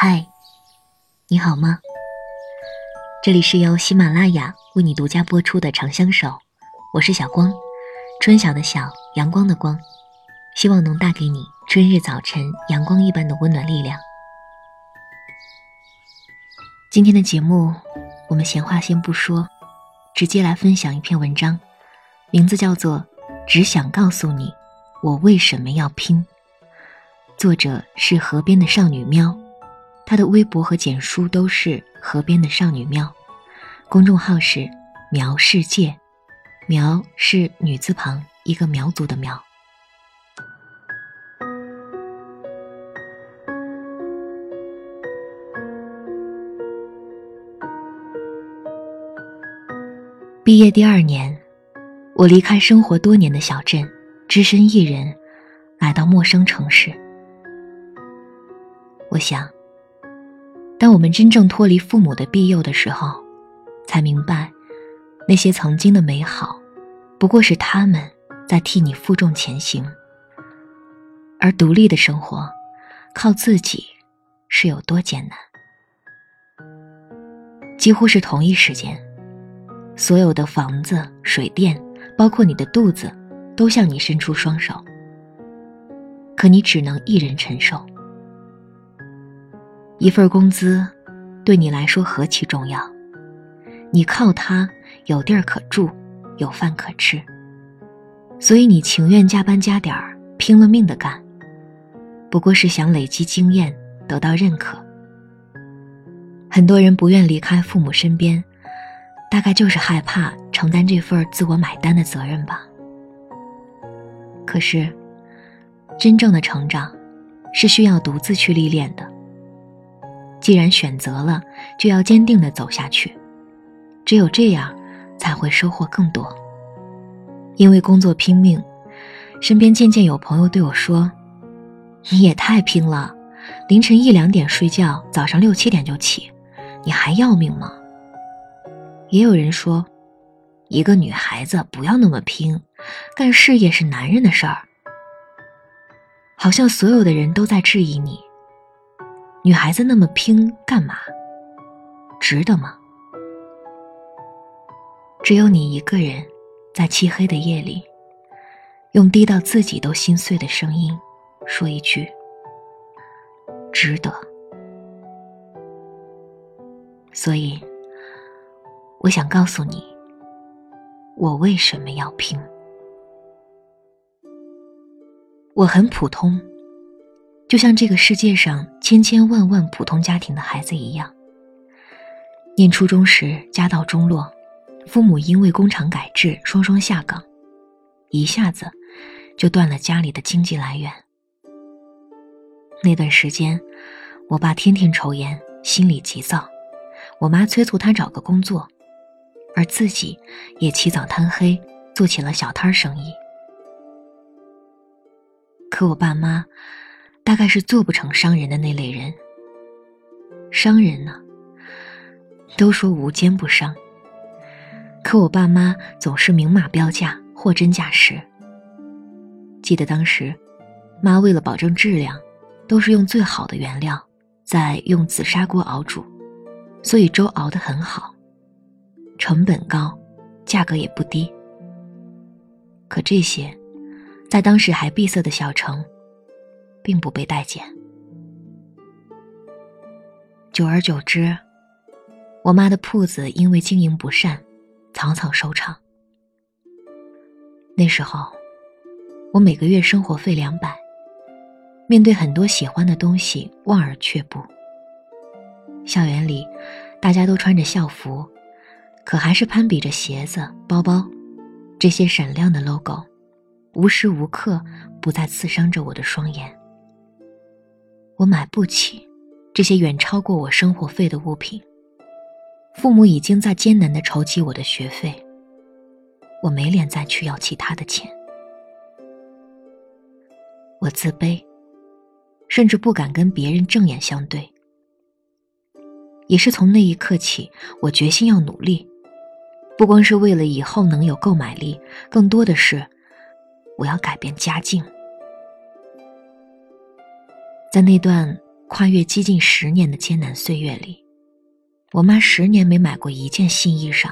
嗨，你好吗？这里是由喜马拉雅为你独家播出的《长相守》，我是小光，春晓的晓，阳光的光，希望能带给你春日早晨阳光一般的温暖力量。今天的节目，我们闲话先不说，直接来分享一篇文章，名字叫做《只想告诉你，我为什么要拼》。作者是河边的少女喵，他的微博和简书都是河边的少女喵，公众号是苗世界，苗是女字旁一个苗族的苗。毕业第二年，我离开生活多年的小镇，只身一人来到陌生城市。我想，当我们真正脱离父母的庇佑的时候，才明白，那些曾经的美好，不过是他们在替你负重前行。而独立的生活，靠自己，是有多艰难？几乎是同一时间。所有的房子、水电，包括你的肚子，都向你伸出双手。可你只能一人承受。一份工资，对你来说何其重要！你靠它有地儿可住，有饭可吃，所以你情愿加班加点儿，拼了命的干，不过是想累积经验，得到认可。很多人不愿离开父母身边。大概就是害怕承担这份自我买单的责任吧。可是，真正的成长，是需要独自去历练的。既然选择了，就要坚定的走下去。只有这样，才会收获更多。因为工作拼命，身边渐渐有朋友对我说：“你也太拼了，凌晨一两点睡觉，早上六七点就起，你还要命吗？”也有人说，一个女孩子不要那么拼，干事业是男人的事儿。好像所有的人都在质疑你，女孩子那么拼干嘛？值得吗？只有你一个人，在漆黑的夜里，用低到自己都心碎的声音，说一句：值得。所以。我想告诉你，我为什么要拼。我很普通，就像这个世界上千千万万普通家庭的孩子一样。念初中时家道中落，父母因为工厂改制双双下岗，一下子就断了家里的经济来源。那段时间，我爸天天抽烟，心里急躁，我妈催促他找个工作。而自己也起早贪黑做起了小摊生意，可我爸妈大概是做不成商人的那类人。商人呢，都说无奸不商，可我爸妈总是明码标价，货真价实。记得当时，妈为了保证质量，都是用最好的原料，再用紫砂锅熬煮，所以粥熬得很好。成本高，价格也不低。可这些，在当时还闭塞的小城，并不被待见。久而久之，我妈的铺子因为经营不善，草草收场。那时候，我每个月生活费两百，面对很多喜欢的东西望而却步。校园里，大家都穿着校服。可还是攀比着鞋子、包包，这些闪亮的 logo，无时无刻不在刺伤着我的双眼。我买不起这些远超过我生活费的物品。父母已经在艰难的筹集我的学费，我没脸再去要其他的钱。我自卑，甚至不敢跟别人正眼相对。也是从那一刻起，我决心要努力。不光是为了以后能有购买力，更多的是我要改变家境。在那段跨越接近十年的艰难岁月里，我妈十年没买过一件新衣裳，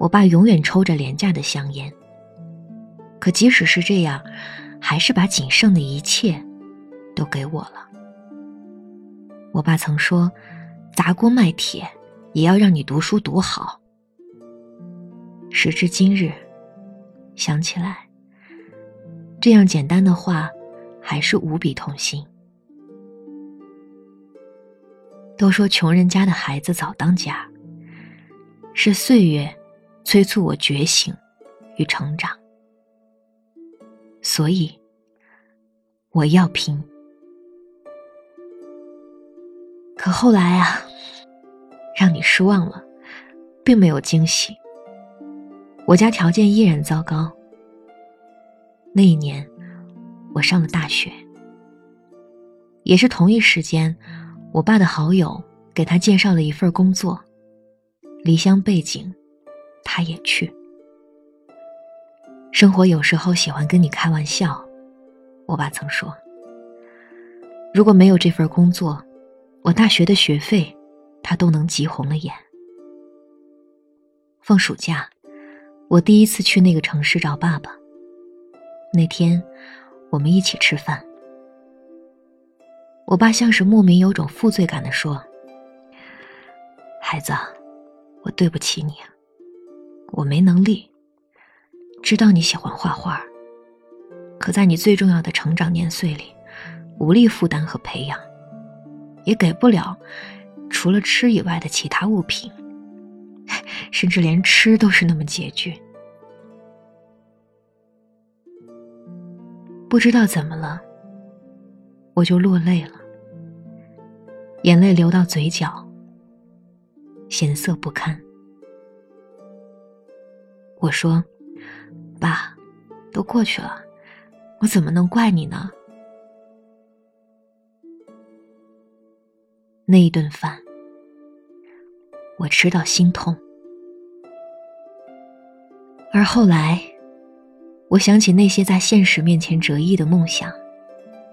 我爸永远抽着廉价的香烟。可即使是这样，还是把仅剩的一切都给我了。我爸曾说：“砸锅卖铁，也要让你读书读好。”时至今日，想起来，这样简单的话，还是无比痛心。都说穷人家的孩子早当家，是岁月催促我觉醒与成长，所以我要拼。可后来啊，让你失望了，并没有惊喜。我家条件依然糟糕。那一年，我上了大学，也是同一时间，我爸的好友给他介绍了一份工作，离乡背景，他也去。生活有时候喜欢跟你开玩笑，我爸曾说，如果没有这份工作，我大学的学费，他都能急红了眼。放暑假。我第一次去那个城市找爸爸。那天，我们一起吃饭。我爸像是莫名有种负罪感的说：“孩子，我对不起你，我没能力。知道你喜欢画画，可在你最重要的成长年岁里，无力负担和培养，也给不了除了吃以外的其他物品。”甚至连吃都是那么拮据，不知道怎么了，我就落泪了，眼泪流到嘴角，咸涩不堪。我说：“爸，都过去了，我怎么能怪你呢？”那一顿饭，我吃到心痛。而后来，我想起那些在现实面前折翼的梦想，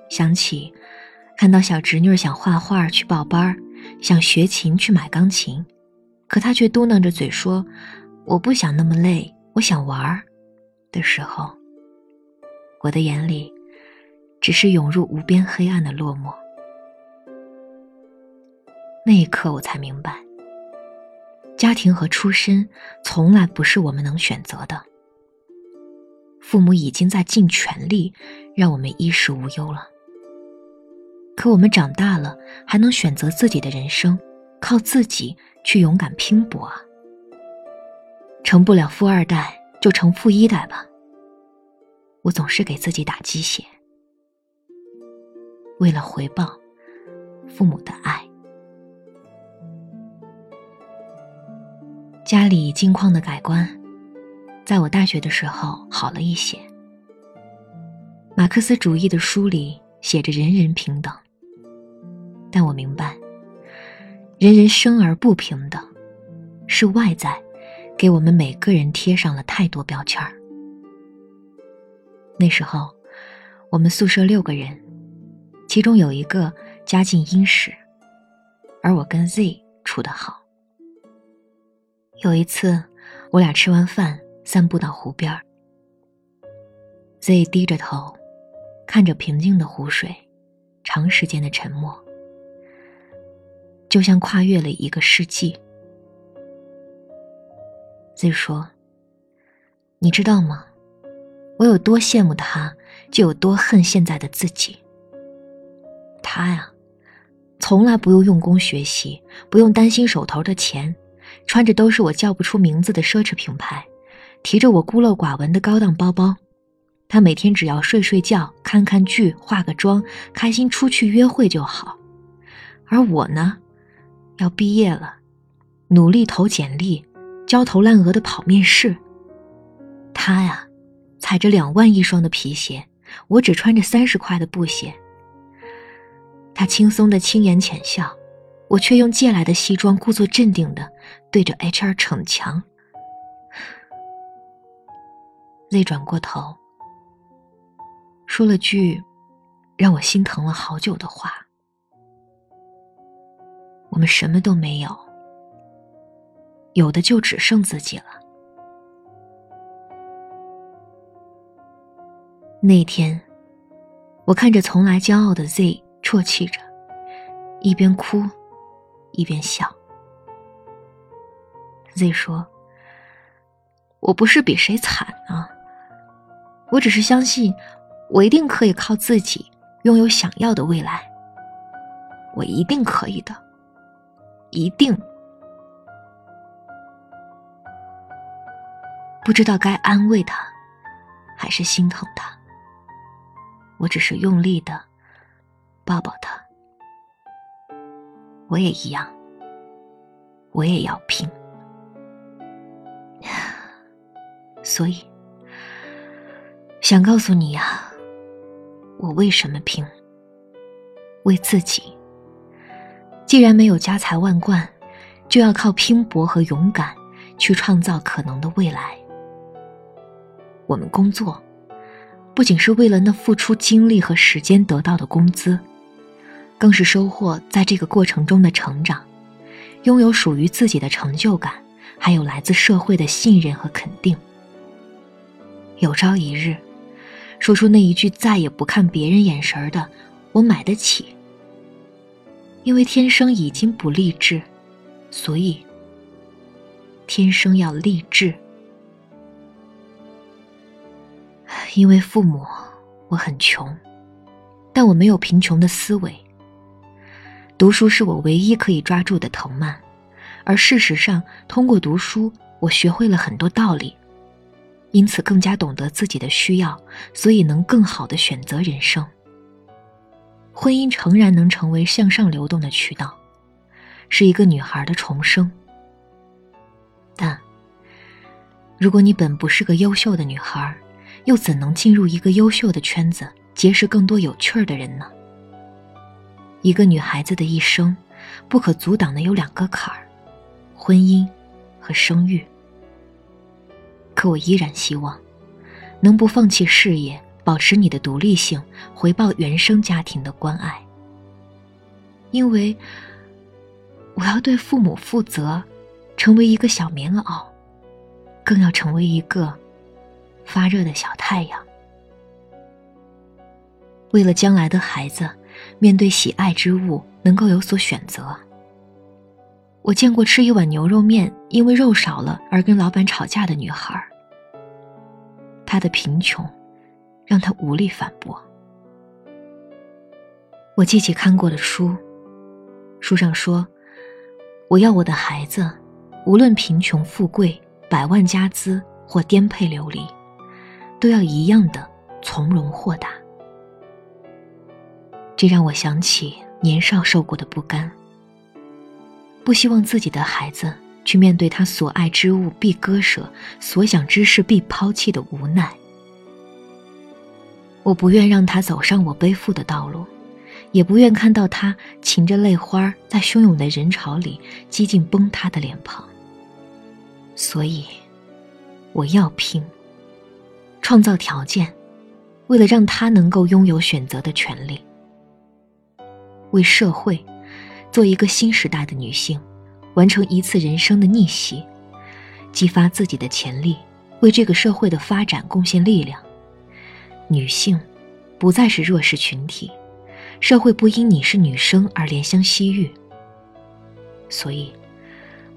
想起看到小侄女想画画去报班想学琴去买钢琴，可她却嘟囔着嘴说：“我不想那么累，我想玩儿。”的时候，我的眼里只是涌入无边黑暗的落寞。那一刻，我才明白。家庭和出身从来不是我们能选择的。父母已经在尽全力让我们衣食无忧了，可我们长大了还能选择自己的人生，靠自己去勇敢拼搏啊！成不了富二代就成富一代吧。我总是给自己打鸡血，为了回报父母的爱。家里境况的改观，在我大学的时候好了一些。马克思主义的书里写着人人平等，但我明白，人人生而不平等，是外在给我们每个人贴上了太多标签儿。那时候，我们宿舍六个人，其中有一个家境殷实，而我跟 Z 处得好。有一次，我俩吃完饭散步到湖边儿，Z 低着头，看着平静的湖水，长时间的沉默，就像跨越了一个世纪。Z 说：“你知道吗？我有多羡慕他，就有多恨现在的自己。他呀，从来不用用功学习，不用担心手头的钱。”穿着都是我叫不出名字的奢侈品牌，提着我孤陋寡闻的高档包包，他每天只要睡睡觉、看看剧、化个妆，开心出去约会就好。而我呢，要毕业了，努力投简历，焦头烂额的跑面试。他呀，踩着两万一双的皮鞋，我只穿着三十块的布鞋。他轻松的轻言浅笑。我却用借来的西装，故作镇定的对着 HR 逞强。Z 转过头，说了句让我心疼了好久的话：“我们什么都没有，有的就只剩自己了。那天，我看着从来骄傲的 Z 啜泣着，一边哭，一边笑。Z 说：“我不是比谁惨啊，我只是相信，我一定可以靠自己拥有想要的未来。我一定可以的，一定。不知道该安慰他，还是心疼他。我只是用力的抱抱他。我也一样，我也要拼。”所以，想告诉你呀，我为什么拼？为自己。既然没有家财万贯，就要靠拼搏和勇敢去创造可能的未来。我们工作，不仅是为了那付出精力和时间得到的工资，更是收获在这个过程中的成长，拥有属于自己的成就感，还有来自社会的信任和肯定。有朝一日，说出那一句再也不看别人眼神的“我买得起”，因为天生已经不励志，所以天生要励志。因为父母，我很穷，但我没有贫穷的思维。读书是我唯一可以抓住的藤蔓，而事实上，通过读书，我学会了很多道理。因此，更加懂得自己的需要，所以能更好的选择人生。婚姻诚然能成为向上流动的渠道，是一个女孩的重生。但，如果你本不是个优秀的女孩，又怎能进入一个优秀的圈子，结识更多有趣儿的人呢？一个女孩子的一生，不可阻挡的有两个坎儿：婚姻和生育。可我依然希望，能不放弃事业，保持你的独立性，回报原生家庭的关爱。因为我要对父母负责，成为一个小棉袄，更要成为一个发热的小太阳。为了将来的孩子，面对喜爱之物能够有所选择。我见过吃一碗牛肉面，因为肉少了而跟老板吵架的女孩。她的贫穷，让他无力反驳。我记起看过的书，书上说：“我要我的孩子，无论贫穷富贵、百万家资或颠沛流离，都要一样的从容豁达。”这让我想起年少受过的不甘。不希望自己的孩子去面对他所爱之物必割舍、所想之事必抛弃的无奈。我不愿让他走上我背负的道路，也不愿看到他噙着泪花在汹涌的人潮里几近崩塌的脸庞。所以，我要拼，创造条件，为了让他能够拥有选择的权利，为社会。做一个新时代的女性，完成一次人生的逆袭，激发自己的潜力，为这个社会的发展贡献力量。女性不再是弱势群体，社会不因你是女生而怜香惜玉。所以，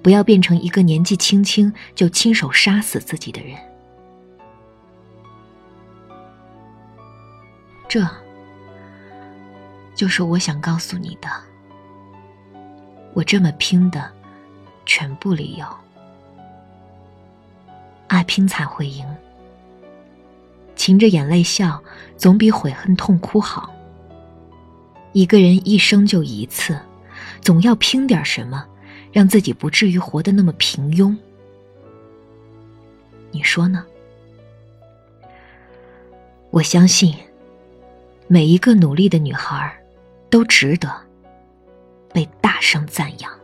不要变成一个年纪轻轻就亲手杀死自己的人。这，就是我想告诉你的。我这么拼的全部理由，爱拼才会赢。噙着眼泪笑，总比悔恨痛哭好。一个人一生就一次，总要拼点什么，让自己不至于活得那么平庸。你说呢？我相信，每一个努力的女孩，都值得。被大声赞扬。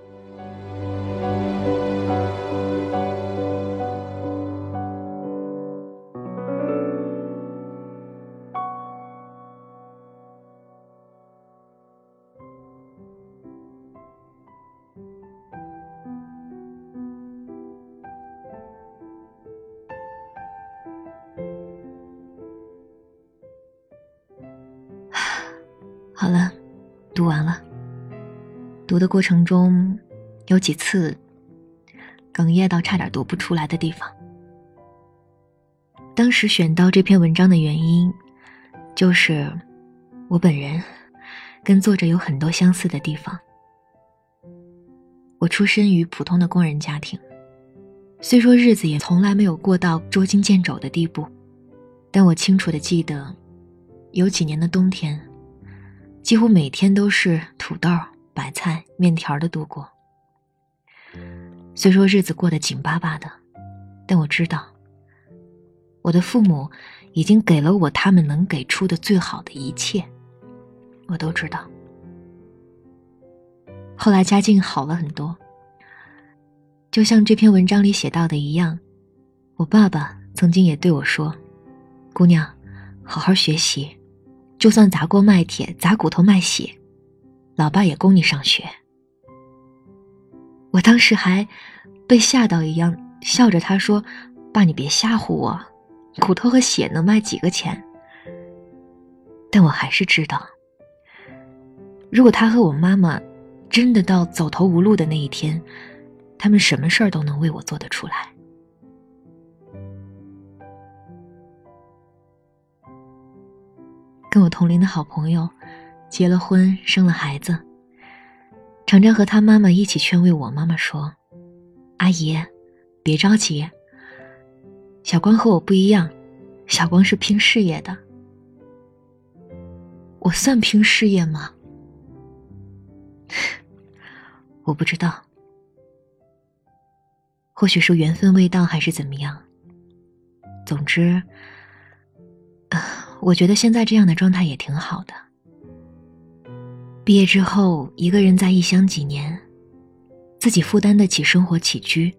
读的过程中，有几次哽咽到差点读不出来的地方。当时选到这篇文章的原因，就是我本人跟作者有很多相似的地方。我出身于普通的工人家庭，虽说日子也从来没有过到捉襟见肘的地步，但我清楚的记得，有几年的冬天。几乎每天都是土豆、白菜、面条的度过。虽说日子过得紧巴巴的，但我知道，我的父母已经给了我他们能给出的最好的一切。我都知道。后来家境好了很多，就像这篇文章里写到的一样，我爸爸曾经也对我说：“姑娘，好好学习。”就算砸锅卖铁、砸骨头卖血，老爸也供你上学。我当时还被吓到一样，笑着他说：“爸，你别吓唬我，骨头和血能卖几个钱？”但我还是知道，如果他和我妈妈真的到走投无路的那一天，他们什么事儿都能为我做得出来。跟我同龄的好朋友，结了婚，生了孩子。常常和他妈妈一起劝慰我。妈妈说：“阿姨，别着急。小光和我不一样，小光是拼事业的。我算拼事业吗？我不知道。或许是缘分未到，还是怎么样。总之。”我觉得现在这样的状态也挺好的。毕业之后，一个人在异乡几年，自己负担得起生活起居，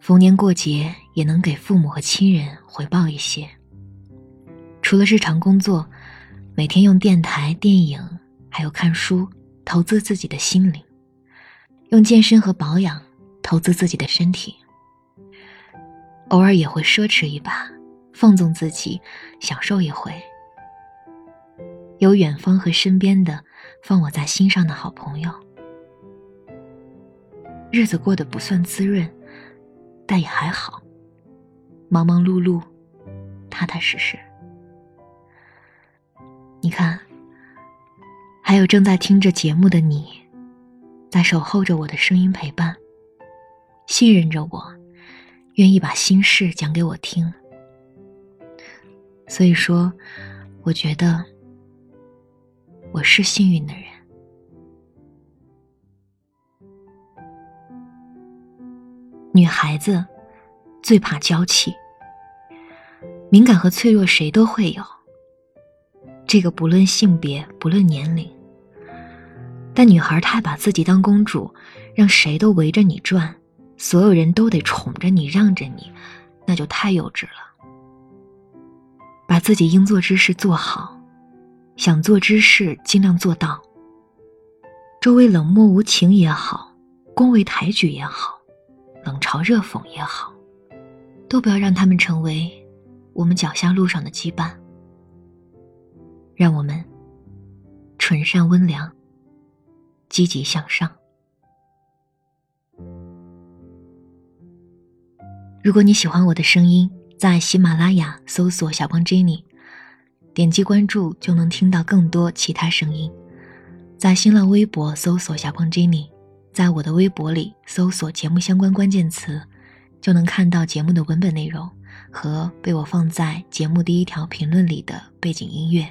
逢年过节也能给父母和亲人回报一些。除了日常工作，每天用电台、电影还有看书投资自己的心灵，用健身和保养投资自己的身体，偶尔也会奢侈一把。放纵自己，享受一回。有远方和身边的放我在心上的好朋友，日子过得不算滋润，但也还好。忙忙碌碌，踏踏实实。你看，还有正在听着节目的你，在守候着我的声音陪伴，信任着我，愿意把心事讲给我听。所以说，我觉得我是幸运的人。女孩子最怕娇气，敏感和脆弱谁都会有，这个不论性别，不论年龄。但女孩太把自己当公主，让谁都围着你转，所有人都得宠着你，让着你，那就太幼稚了。把自己应做之事做好，想做之事尽量做到。周围冷漠无情也好，恭维抬举也好，冷嘲热讽也好，都不要让他们成为我们脚下路上的羁绊。让我们纯善温良，积极向上。如果你喜欢我的声音。在喜马拉雅搜索“小光 Jenny”，点击关注就能听到更多其他声音。在新浪微博搜索“小胖 Jenny”，在我的微博里搜索节目相关关键词，就能看到节目的文本内容和被我放在节目第一条评论里的背景音乐。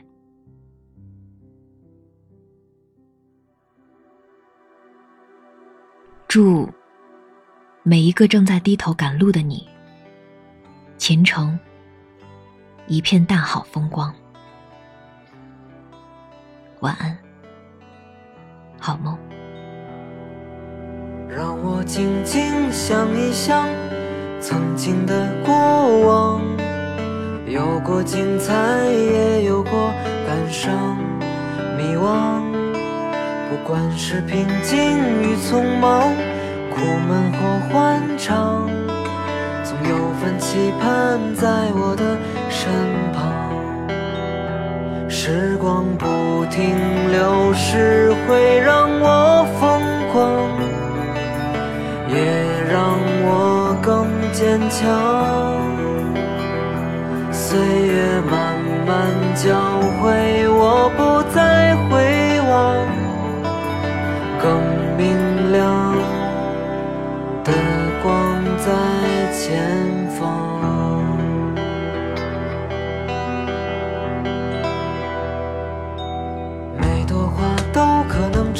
祝每一个正在低头赶路的你。前程一片大好风光。晚安，好梦。让我静静想一想曾经的过往，有过精彩，也有过感伤、迷惘。不管是平静与匆忙，苦闷或欢畅。总有份期盼在我的身旁。时光不停流逝，会让我疯狂，也让我更坚强。岁月慢慢教会我，不再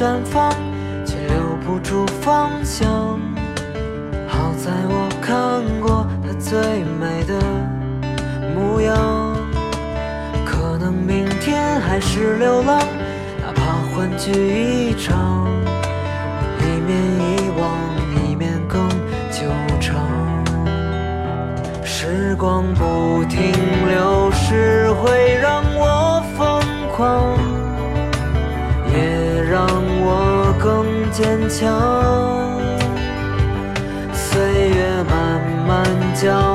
绽放，却留不住方向。好在我看过它最美的模样，可能明天还是流浪，哪怕欢聚一场，一面遗忘，一面更久长。时光不停流逝，会让墙。岁月慢慢教